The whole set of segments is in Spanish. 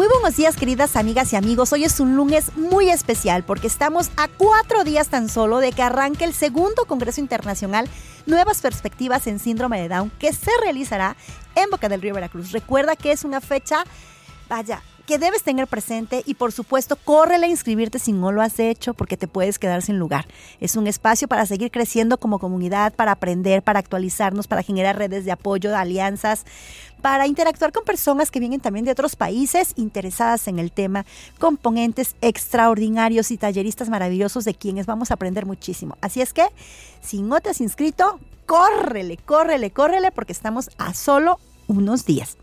Muy buenos días queridas amigas y amigos, hoy es un lunes muy especial porque estamos a cuatro días tan solo de que arranque el segundo Congreso Internacional Nuevas Perspectivas en Síndrome de Down que se realizará en Boca del Río Veracruz. Recuerda que es una fecha, vaya, que debes tener presente y por supuesto córrele a inscribirte si no lo has hecho porque te puedes quedar sin lugar. Es un espacio para seguir creciendo como comunidad, para aprender, para actualizarnos, para generar redes de apoyo, de alianzas, para interactuar con personas que vienen también de otros países interesadas en el tema, componentes extraordinarios y talleristas maravillosos de quienes vamos a aprender muchísimo. Así es que, si no te has inscrito, córrele, córrele, córrele porque estamos a solo unos días.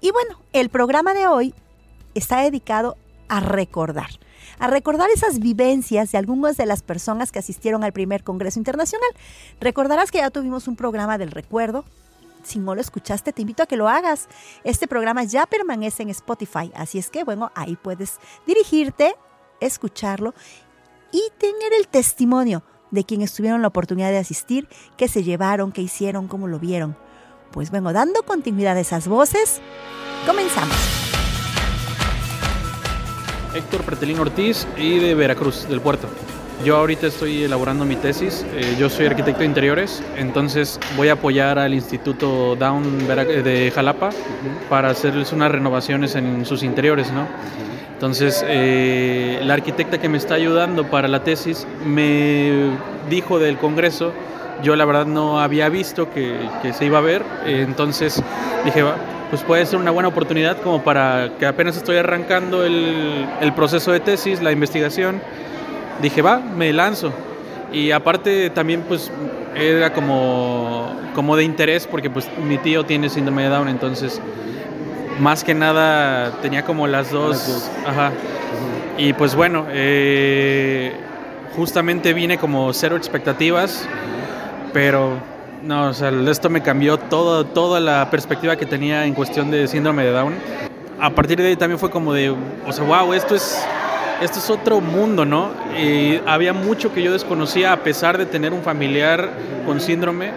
Y bueno, el programa de hoy está dedicado a recordar, a recordar esas vivencias de algunas de las personas que asistieron al primer Congreso Internacional. Recordarás que ya tuvimos un programa del recuerdo. Si no lo escuchaste, te invito a que lo hagas. Este programa ya permanece en Spotify, así es que, bueno, ahí puedes dirigirte, escucharlo y tener el testimonio de quienes tuvieron la oportunidad de asistir, qué se llevaron, qué hicieron, cómo lo vieron. Pues bueno, dando continuidad a esas voces, comenzamos. Héctor Pretelín Ortiz y de Veracruz, del puerto. Yo ahorita estoy elaborando mi tesis, eh, yo soy arquitecto de interiores, entonces voy a apoyar al Instituto Down de Jalapa para hacerles unas renovaciones en sus interiores, ¿no? Entonces, eh, la arquitecta que me está ayudando para la tesis me dijo del Congreso, yo la verdad no había visto que, que se iba a ver, eh, entonces dije, pues puede ser una buena oportunidad como para que apenas estoy arrancando el, el proceso de tesis, la investigación, dije, va, me lanzo. Y aparte también pues era como, como de interés porque pues mi tío tiene síndrome de Down, entonces más que nada tenía como las dos. Ajá. Y pues bueno, eh, justamente vine como cero expectativas, pero no, o sea, esto me cambió todo, toda la perspectiva que tenía en cuestión de síndrome de Down. A partir de ahí también fue como de, o sea, wow, esto es, esto es otro mundo, ¿no? Y había mucho que yo desconocía a pesar de tener un familiar con síndrome,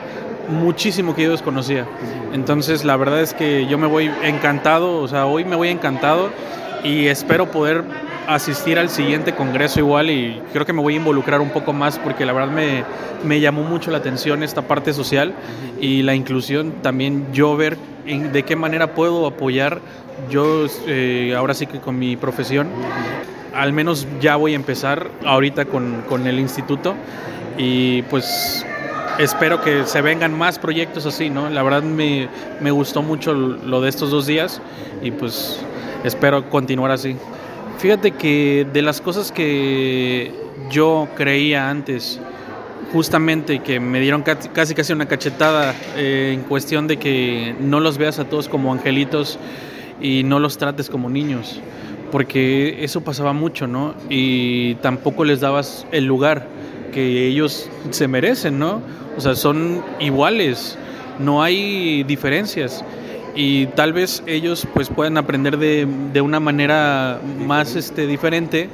muchísimo que yo desconocía. Entonces, la verdad es que yo me voy encantado, o sea, hoy me voy encantado y espero poder asistir al siguiente congreso igual y creo que me voy a involucrar un poco más porque la verdad me, me llamó mucho la atención esta parte social y la inclusión, también yo ver en, de qué manera puedo apoyar yo eh, ahora sí que con mi profesión, al menos ya voy a empezar ahorita con, con el instituto y pues espero que se vengan más proyectos así, ¿no? La verdad me, me gustó mucho lo de estos dos días y pues espero continuar así. Fíjate que de las cosas que yo creía antes, justamente que me dieron casi casi una cachetada eh, en cuestión de que no los veas a todos como angelitos y no los trates como niños, porque eso pasaba mucho, ¿no? Y tampoco les dabas el lugar que ellos se merecen, ¿no? O sea, son iguales, no hay diferencias y tal vez ellos pues puedan aprender de, de una manera más este, diferente,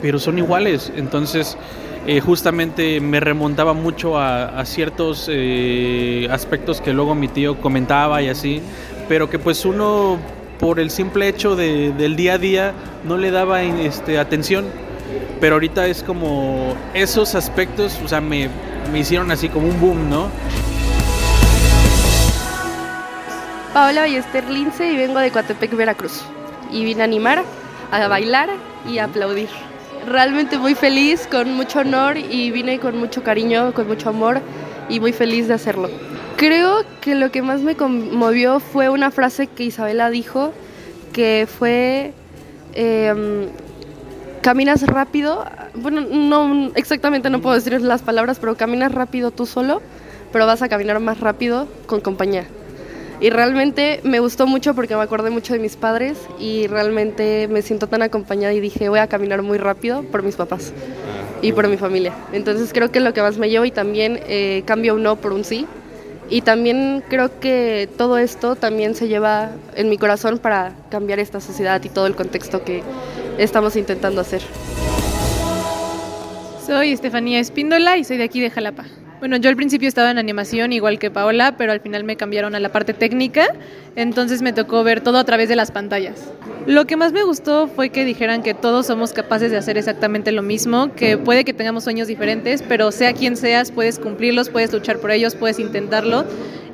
pero son iguales. Entonces, eh, justamente me remontaba mucho a, a ciertos eh, aspectos que luego mi tío comentaba y así, pero que pues uno por el simple hecho de, del día a día no le daba este, atención. Pero ahorita es como esos aspectos, o sea, me, me hicieron así como un boom, ¿no? Paola Ballester Lince y vengo de Coatepec, Veracruz. Y vine a animar, a bailar y a aplaudir. Realmente muy feliz, con mucho honor y vine con mucho cariño, con mucho amor y muy feliz de hacerlo. Creo que lo que más me conmovió fue una frase que Isabela dijo, que fue, em, caminas rápido, bueno, no exactamente no puedo decir las palabras, pero caminas rápido tú solo, pero vas a caminar más rápido con compañía. Y realmente me gustó mucho porque me acordé mucho de mis padres y realmente me siento tan acompañada y dije voy a caminar muy rápido por mis papás y por mi familia. Entonces creo que lo que más me llevo y también eh, cambio un no por un sí. Y también creo que todo esto también se lleva en mi corazón para cambiar esta sociedad y todo el contexto que estamos intentando hacer. Soy Estefanía Espíndola y soy de aquí de Jalapa. Bueno, yo al principio estaba en animación igual que Paola, pero al final me cambiaron a la parte técnica, entonces me tocó ver todo a través de las pantallas. Lo que más me gustó fue que dijeran que todos somos capaces de hacer exactamente lo mismo, que puede que tengamos sueños diferentes, pero sea quien seas, puedes cumplirlos, puedes luchar por ellos, puedes intentarlo.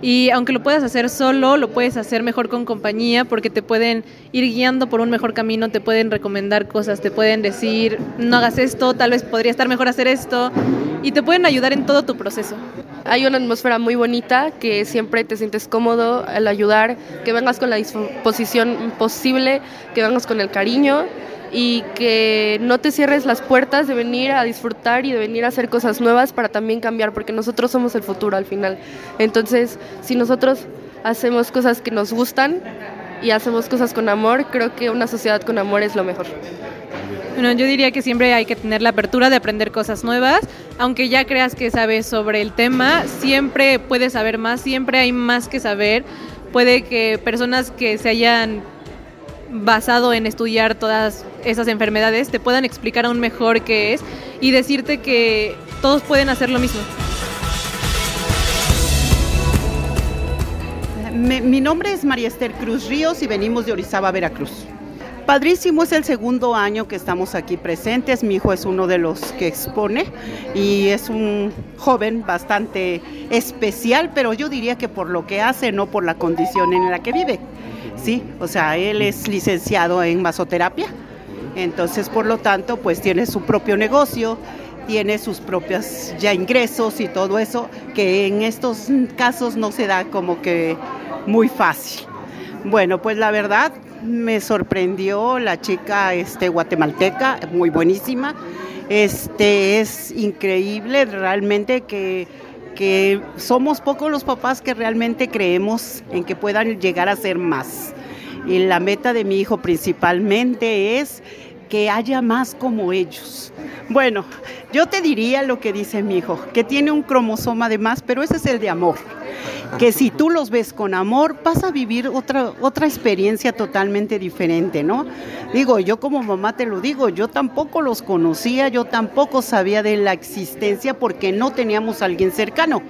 Y aunque lo puedas hacer solo, lo puedes hacer mejor con compañía porque te pueden ir guiando por un mejor camino, te pueden recomendar cosas, te pueden decir, no hagas esto, tal vez podría estar mejor hacer esto, y te pueden ayudar en todo tu proceso. Hay una atmósfera muy bonita que siempre te sientes cómodo al ayudar, que vengas con la disposición posible, que vengas con el cariño y que no te cierres las puertas de venir a disfrutar y de venir a hacer cosas nuevas para también cambiar, porque nosotros somos el futuro al final. Entonces, si nosotros hacemos cosas que nos gustan y hacemos cosas con amor, creo que una sociedad con amor es lo mejor. Bueno, yo diría que siempre hay que tener la apertura de aprender cosas nuevas, aunque ya creas que sabes sobre el tema, siempre puedes saber más, siempre hay más que saber. Puede que personas que se hayan basado en estudiar todas esas enfermedades te puedan explicar aún mejor qué es y decirte que todos pueden hacer lo mismo. mi nombre es María Esther Cruz Ríos y venimos de Orizaba, Veracruz. Padrísimo, es el segundo año que estamos aquí presentes. Mi hijo es uno de los que expone y es un joven bastante especial, pero yo diría que por lo que hace, no por la condición en la que vive. Sí, o sea, él es licenciado en masoterapia, entonces por lo tanto, pues tiene su propio negocio, tiene sus propios ya ingresos y todo eso, que en estos casos no se da como que muy fácil. Bueno, pues la verdad, me sorprendió la chica este, guatemalteca, muy buenísima. Este, es increíble realmente que, que somos pocos los papás que realmente creemos en que puedan llegar a ser más. Y la meta de mi hijo principalmente es que haya más como ellos. Bueno, yo te diría lo que dice mi hijo, que tiene un cromosoma de más, pero ese es el de amor que si tú los ves con amor, vas a vivir otra, otra experiencia totalmente diferente, ¿no? Digo, yo como mamá te lo digo, yo tampoco los conocía, yo tampoco sabía de la existencia porque no teníamos a alguien cercano.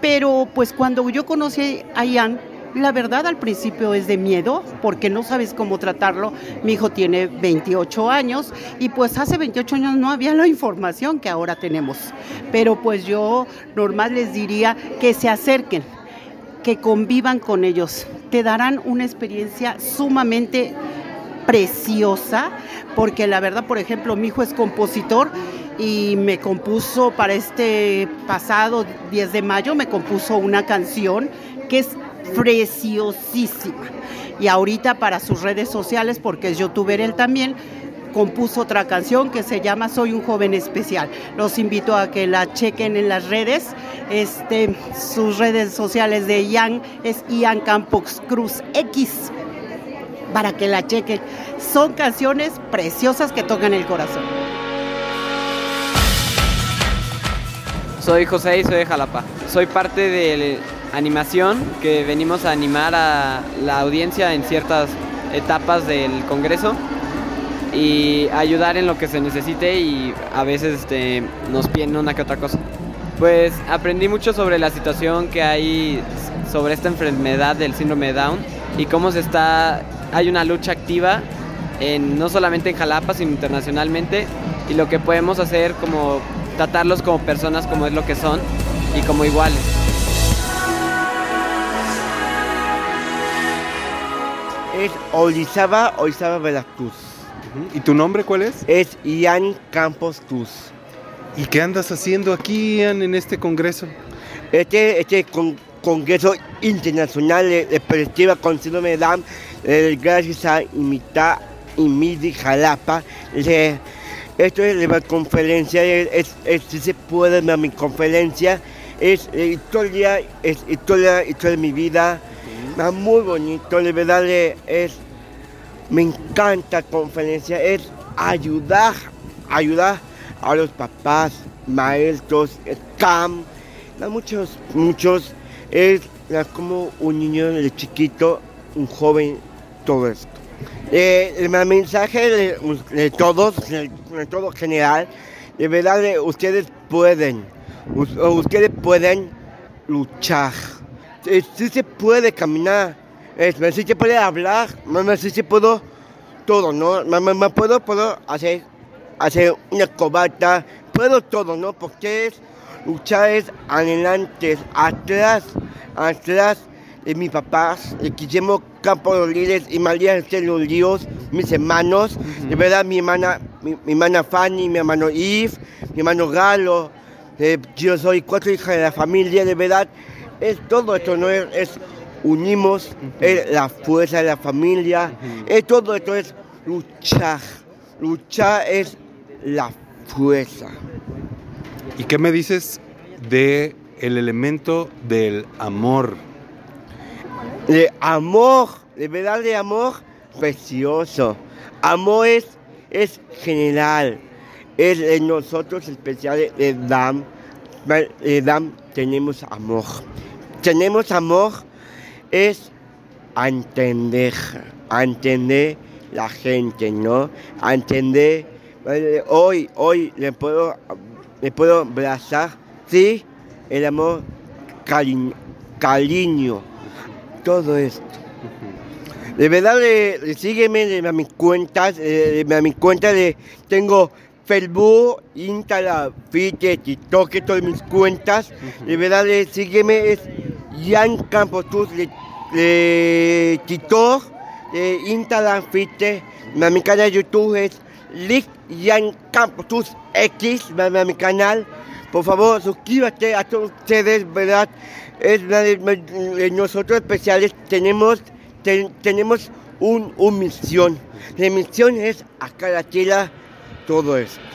Pero pues cuando yo conocí a Ian, la verdad al principio es de miedo porque no sabes cómo tratarlo. Mi hijo tiene 28 años y pues hace 28 años no había la información que ahora tenemos. Pero pues yo normal les diría que se acerquen, que convivan con ellos. Te darán una experiencia sumamente preciosa, porque la verdad, por ejemplo, mi hijo es compositor y me compuso para este pasado 10 de mayo, me compuso una canción que es preciosísima. Y ahorita para sus redes sociales, porque es youtuber él también, compuso otra canción que se llama Soy un joven especial. Los invito a que la chequen en las redes. Este, sus redes sociales de Ian es Ian Campos Cruz X para que la chequen. Son canciones preciosas que tocan el corazón. Soy José y soy de Jalapa. Soy parte de animación que venimos a animar a la audiencia en ciertas etapas del Congreso y ayudar en lo que se necesite y a veces este, nos piden una que otra cosa. Pues aprendí mucho sobre la situación que hay sobre esta enfermedad del síndrome Down y cómo se está, hay una lucha activa en, no solamente en Jalapa, sino internacionalmente y lo que podemos hacer como tratarlos como personas como es lo que son y como iguales. Es Orizaba, Orizaba Veracruz. ¿Y tu nombre cuál es? Es Ian Campos Cruz. ¿Y qué andas haciendo aquí, Ian, en este congreso? Este, este Congreso Internacional de, Perspectiva con Síndrome de Down, eh, gracias a Imita, Imidi Jalapa. esto es la conferencia, es, si se puede, mi conferencia es historia, es historia, historia de mi vida, muy bonito, de verdad es, me encanta conferencia, es ayudar, ayudar a los papás, maestros, CAM, muchos, muchos, es como un niño de chiquito, un joven, todo esto. Eh, el mensaje de, todos, de, todo general, de verdad ustedes pueden, ustedes pueden luchar. Sí, se puede caminar, sí se puede hablar, sí se puedo todo, ¿no? Me, puedo, puedo hacer, hacer una cobata, puedo todo, ¿no? Porque es, luchar es adelante, atrás, atrás de mis papás, de Guillermo Campo Líderes y María los Líos, mis hermanos, de verdad mi hermana, mi, hermana Fanny, mi hermano Yves, mi hermano Galo, eh, yo soy cuatro hijas de la familia, de verdad, es todo esto, ¿no? es unimos la fuerza de la familia. todo esto es luchar. Luchar es la fuerza. ¿Y qué me dices de el elemento del amor? De amor, de verdad de amor precioso. Amor es, es general. Es en nosotros especial de Dam. De Dam tenemos amor. Tenemos amor es entender, entender la gente, ¿no? entender, hoy, hoy le puedo, le puedo abrazar, sí, el amor, cariño, todo esto. De verdad, le, sígueme a mis cuentas, a mis cuentas de, tengo Facebook, Instagram, Twitter, TikTok, todas mis cuentas. De verdad, sígueme, es Jan Campos, de TikTok, de Instagram, Twitter, mi canal de YouTube es Lick Jan Campos X, mi canal. Por favor, suscríbete a todos ustedes, ¿verdad? Es nosotros especiales tenemos, tenemos un, un misión. La misión es acá la tierra todo esto.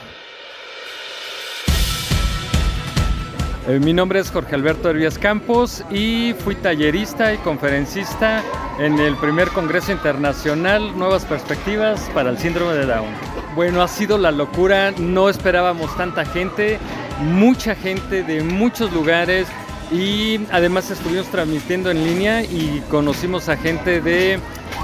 Eh, mi nombre es Jorge Alberto Herbias Campos y fui tallerista y conferencista en el primer Congreso Internacional Nuevas Perspectivas para el Síndrome de Down. Bueno, ha sido la locura, no esperábamos tanta gente, mucha gente de muchos lugares y además estuvimos transmitiendo en línea y conocimos a gente de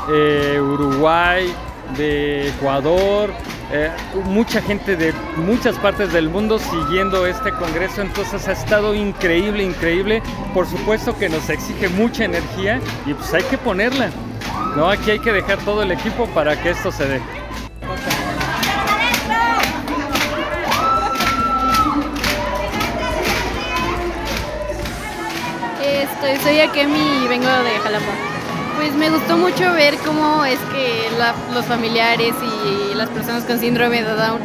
eh, Uruguay, de Ecuador, eh, mucha gente de muchas partes del mundo siguiendo este congreso, entonces ha estado increíble, increíble. Por supuesto que nos exige mucha energía y pues hay que ponerla. ¿no? Aquí hay que dejar todo el equipo para que esto se dé. Estoy, soy Akemi y vengo de Jalapa. Pues me gustó mucho ver cómo es que los familiares y las personas con síndrome de Down,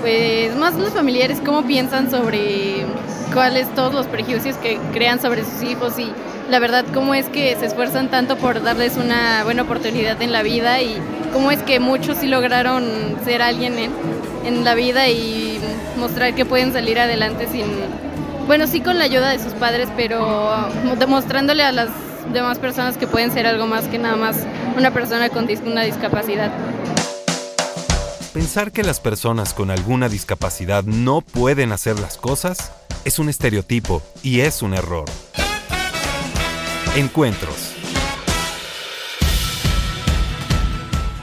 pues más los familiares, cómo piensan sobre cuáles todos los prejuicios que crean sobre sus hijos y la verdad cómo es que se esfuerzan tanto por darles una buena oportunidad en la vida y cómo es que muchos sí lograron ser alguien en, en la vida y mostrar que pueden salir adelante sin, bueno, sí con la ayuda de sus padres, pero demostrándole a las demás personas que pueden ser algo más que nada más una persona con una discapacidad. Pensar que las personas con alguna discapacidad no pueden hacer las cosas es un estereotipo y es un error. Encuentros.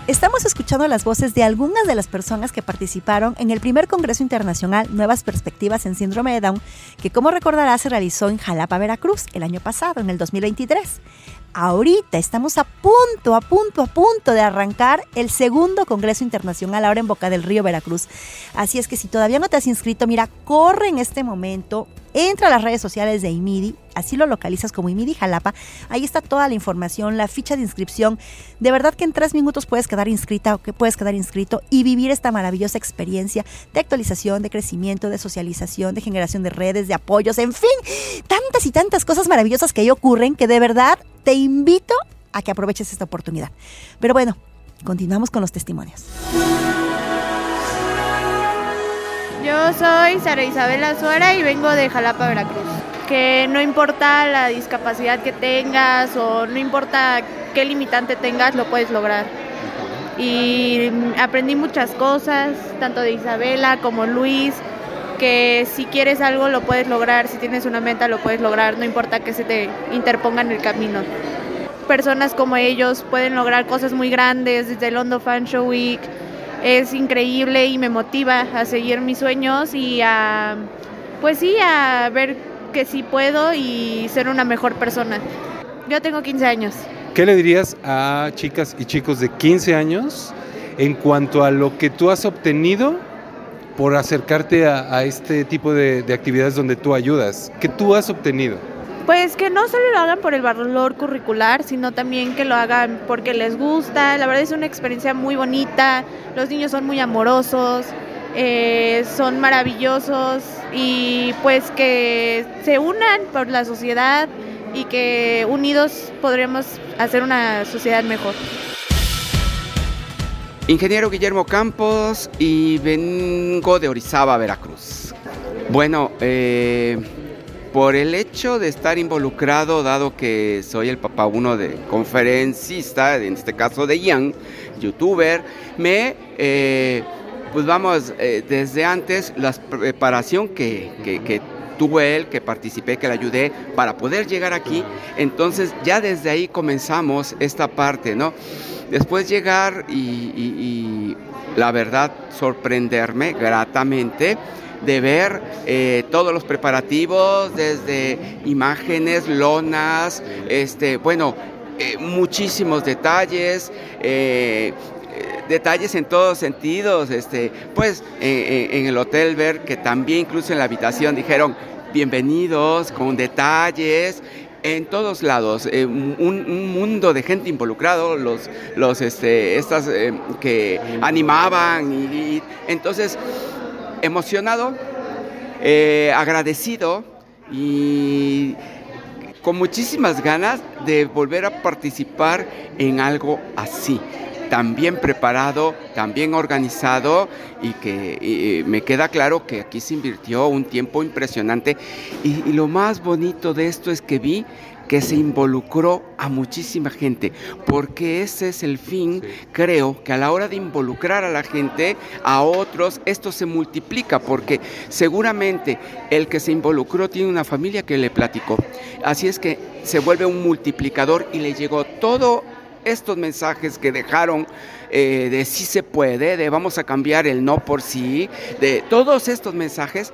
Estamos escuchando las voces de algunas de las personas que participaron en el primer Congreso Internacional Nuevas Perspectivas en Síndrome de Down, que como recordará se realizó en Jalapa, Veracruz, el año pasado, en el 2023. Ahorita estamos a punto, a punto, a punto de arrancar el segundo Congreso Internacional ahora en Boca del Río, Veracruz. Así es que si todavía no te has inscrito, mira, corre en este momento Entra a las redes sociales de IMIDI, así lo localizas como IMIDI Jalapa. Ahí está toda la información, la ficha de inscripción. De verdad que en tres minutos puedes quedar inscrita o que puedes quedar inscrito y vivir esta maravillosa experiencia de actualización, de crecimiento, de socialización, de generación de redes, de apoyos, en fin, tantas y tantas cosas maravillosas que ahí ocurren que de verdad te invito a que aproveches esta oportunidad. Pero bueno, continuamos con los testimonios. Yo soy Sara Isabel Azuara y vengo de Jalapa, Veracruz. Que no importa la discapacidad que tengas o no importa qué limitante tengas, lo puedes lograr. Y aprendí muchas cosas, tanto de Isabela como Luis, que si quieres algo lo puedes lograr, si tienes una meta lo puedes lograr, no importa que se te interponga en el camino. Personas como ellos pueden lograr cosas muy grandes, desde el London Fan Show Week, es increíble y me motiva a seguir mis sueños y a, pues sí, a ver que sí puedo y ser una mejor persona. Yo tengo 15 años. ¿Qué le dirías a chicas y chicos de 15 años en cuanto a lo que tú has obtenido por acercarte a, este tipo de, de actividades donde tú ayudas? ¿Qué tú has obtenido? Pues que no solo lo hagan por el valor curricular, sino también que lo hagan porque les gusta. La verdad es una experiencia muy bonita, los niños son muy amorosos, eh, son maravillosos y pues que se unan por la sociedad y que unidos podremos hacer una sociedad mejor. Ingeniero Guillermo Campos y vengo de Orizaba, Veracruz. Bueno, eh, por el hecho de estar involucrado, dado que soy el papá uno de conferencista, en este caso de Ian, youtuber, me, eh, pues vamos, eh, desde antes la preparación que, que, tuve él, que participé, que le ayudé para poder llegar aquí, entonces ya desde ahí comenzamos esta parte, ¿no? Después llegar y, y la verdad sorprenderme gratamente de ver eh, todos los preparativos, desde imágenes, lonas, este, bueno, eh, muchísimos detalles. Eh, detalles en todos sentidos, este, pues en el hotel ver que también incluso en la habitación dijeron bienvenidos con detalles, en todos lados, un, mundo de gente involucrado, los, los este, estas que animaban y, entonces emocionado, eh, agradecido y con muchísimas ganas de volver a participar en algo así tan bien preparado, tan bien organizado y que me queda claro que aquí se invirtió un tiempo impresionante y, lo más bonito de esto es que vi que se involucró a muchísima gente, porque ese es el fin, creo que a la hora de involucrar a la gente, a otros, esto se multiplica, porque seguramente el que se involucró tiene una familia que le platicó. Así es que se vuelve un multiplicador y le llegó todo estos mensajes que dejaron eh, de sí se puede, de vamos a cambiar el no por sí, de todos estos mensajes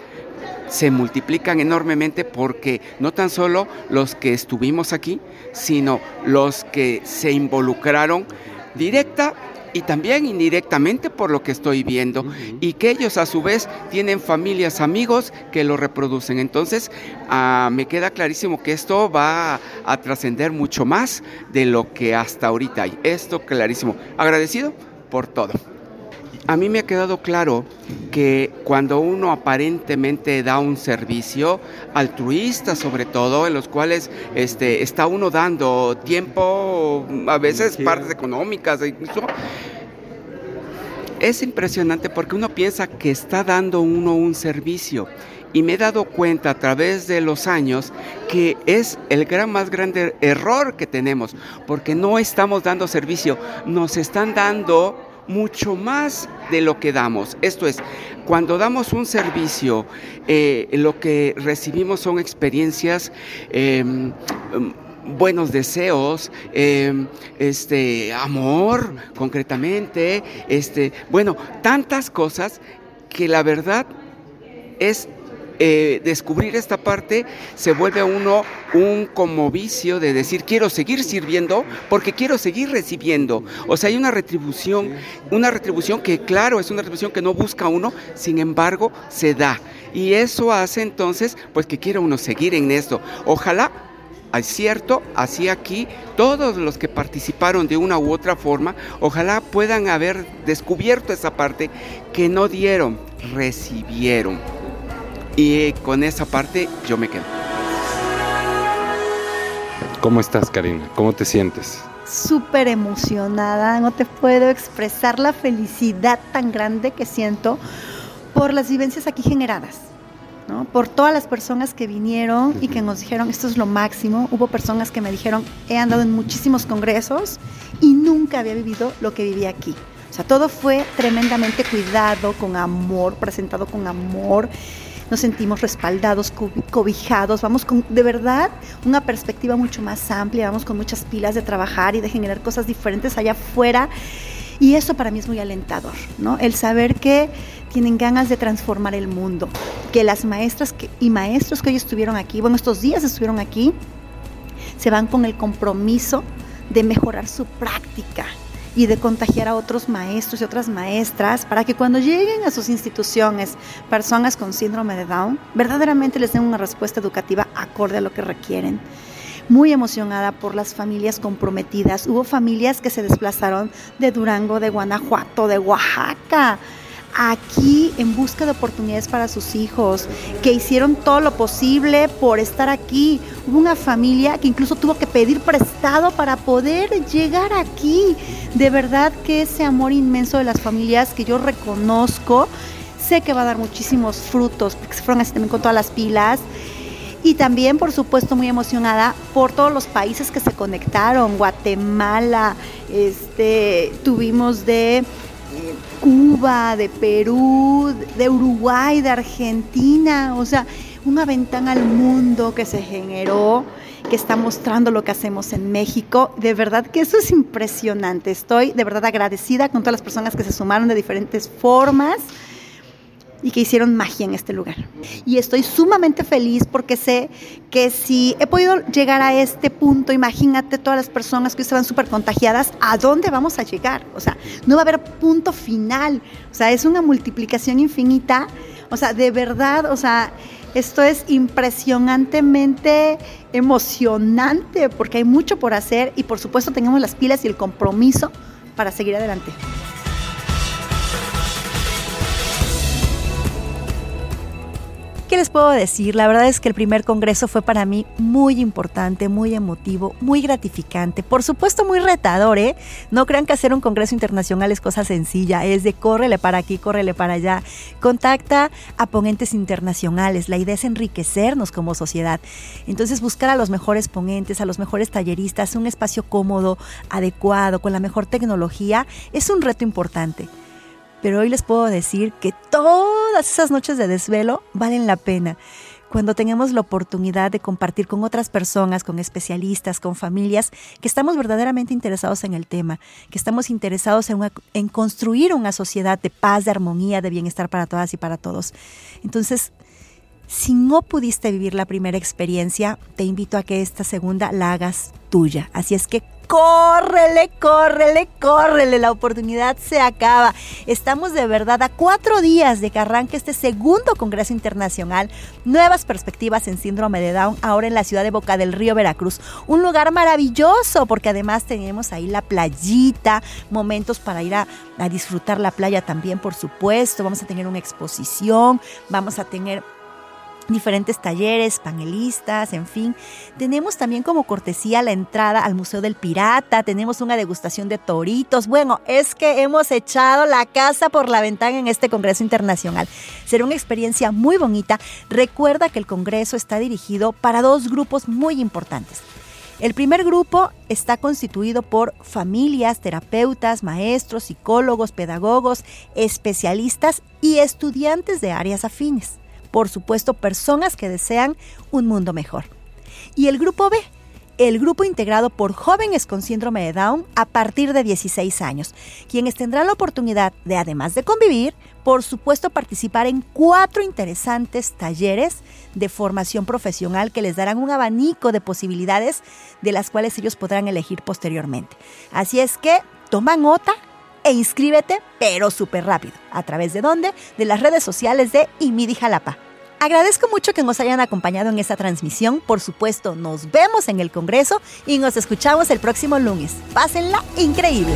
se multiplican enormemente porque no tan solo los que estuvimos aquí, sino los que se involucraron directa y también indirectamente por lo que estoy viendo y que ellos a su vez tienen familias, amigos que lo reproducen. Entonces ah, me queda clarísimo que esto va a trascender mucho más de lo que hasta ahorita hay. Esto clarísimo. Agradecido por todo. A mí me ha quedado claro que cuando uno aparentemente da un servicio altruista sobre todo, en los cuales este, está uno dando tiempo, a veces partes económicas, incluso es impresionante porque uno piensa que está dando uno un servicio. Y me he dado cuenta a través de los años que es el gran más grande error que tenemos porque no estamos dando servicio, nos están dando mucho más de lo que damos. Esto es, cuando damos un servicio, eh, lo que recibimos son experiencias. Em, buenos deseos, em, este amor, concretamente, este, bueno, tantas cosas que la verdad es eh, descubrir esta parte se vuelve a uno un como vicio de decir quiero seguir sirviendo porque quiero seguir recibiendo. O sea, hay una retribución, una retribución que claro, es una retribución que no busca uno, sin embargo, se da. Y eso hace entonces, pues que quiera uno seguir en esto. Ojalá es cierto, así aquí, todos los que participaron de una u otra forma, ojalá puedan haber descubierto esa parte que no dieron, recibieron. Y con esa parte yo me quedo. ¿Cómo estás, Karina? ¿Cómo te sientes? Súper emocionada, no te puedo expresar la felicidad tan grande que siento por las vivencias aquí generadas por todas las personas que vinieron y que nos dijeron esto es lo máximo. Hubo personas que me dijeron he andado en muchísimos congresos y nunca había vivido lo que viví aquí. O sea, todo fue tremendamente cuidado, con amor, presentado con amor. Nos sentimos respaldados, cobijados, vamos con de verdad una perspectiva mucho más amplia, vamos con muchas pilas de trabajar y de generar cosas diferentes allá afuera. Y eso para mí es muy alentador, ¿no? El saber que tienen ganas de transformar el mundo, que las maestras y maestros que hoy estuvieron aquí, bueno, estos días estuvieron aquí, se van con el compromiso de mejorar su práctica y de contagiar a otros maestros y otras maestras para que cuando lleguen a sus instituciones personas con síndrome de Down, verdaderamente les den una respuesta educativa acorde a lo que requieren. Muy emocionada por las familias comprometidas. Hubo familias que se desplazaron de Durango, de Guanajuato, de Oaxaca, aquí en busca de oportunidades para sus hijos, que hicieron todo lo posible por estar aquí. Hubo una familia que incluso tuvo que pedir prestado para poder llegar aquí. De verdad que ese amor inmenso de las familias que yo reconozco, sé que va a dar muchísimos frutos, porque se fueron así también con todas las pilas. Y también, por supuesto, muy emocionada por todos los países que se conectaron. Guatemala, este, tuvimos de Cuba, de Perú, de Uruguay, de Argentina, o sea, una ventana al mundo que se generó, que está mostrando lo que hacemos en México. De verdad que eso es impresionante. Estoy de verdad agradecida con todas las personas que se sumaron de diferentes formas y que hicieron magia en este lugar. Y estoy sumamente feliz porque sé que si he podido llegar a este punto, imagínate todas las personas que estaban súper contagiadas, ¿a dónde vamos a llegar? O sea, no va a haber punto final. O sea, es una multiplicación infinita. O sea, de verdad, o sea, esto es impresionantemente emocionante porque hay mucho por hacer y por supuesto tenemos las pilas y el compromiso para seguir adelante. ¿Qué les puedo decir? La verdad es que el primer congreso fue para mí muy importante, muy emotivo, muy gratificante. Por supuesto, muy retador, ¿eh? No crean que hacer un congreso internacional es cosa sencilla. Es de córrele para aquí, córrele para allá. Contacta a ponentes internacionales. La idea es enriquecernos como sociedad. Entonces, buscar a los mejores ponentes, a los mejores talleristas, un espacio cómodo, adecuado, con la mejor tecnología, es un reto importante pero hoy les puedo decir que todas esas noches de desvelo valen la pena. Cuando tengamos la oportunidad de compartir con otras personas, con especialistas, con familias, que estamos verdaderamente interesados en el tema, que estamos interesados en, construir una sociedad de paz, de armonía, de bienestar para todas y para todos. Entonces, si no pudiste vivir la primera experiencia, te invito a que esta segunda la hagas tuya. Así es que córrele, córrele, córrele, la oportunidad se acaba. Estamos de verdad a cuatro días de que arranque este segundo Congreso Internacional, Nuevas Perspectivas en Síndrome de Down, ahora en la ciudad de Boca del Río, Veracruz. Un lugar maravilloso porque además tenemos ahí la playita, momentos para ir a, a disfrutar la playa también, por supuesto. Vamos a tener una exposición, vamos a tener diferentes talleres, panelistas, en fin. Tenemos también como cortesía la entrada al Museo del Pirata, tenemos una degustación de toritos. Bueno, es que hemos echado la casa por la ventana en este Congreso Internacional. Será una experiencia muy bonita. Recuerda que el Congreso está dirigido para dos grupos muy importantes. El primer grupo está constituido por familias, terapeutas, maestros, psicólogos, pedagogos, especialistas y estudiantes de áreas afines por supuesto, personas que desean un mundo mejor. Y el grupo B, el grupo integrado por jóvenes con síndrome de Down a partir de 16 años, quienes tendrán la oportunidad de, además de convivir, por supuesto participar en cuatro interesantes talleres de formación profesional que les darán un abanico de posibilidades de las cuales ellos podrán elegir posteriormente. Así es que toma nota e inscríbete, pero súper rápido. ¿A través de dónde? De las redes sociales de IMIDI Jalapa. Agradezco mucho que nos hayan acompañado en esta transmisión. Por supuesto, nos vemos en el Congreso y nos escuchamos el próximo lunes. Pásenla increíble.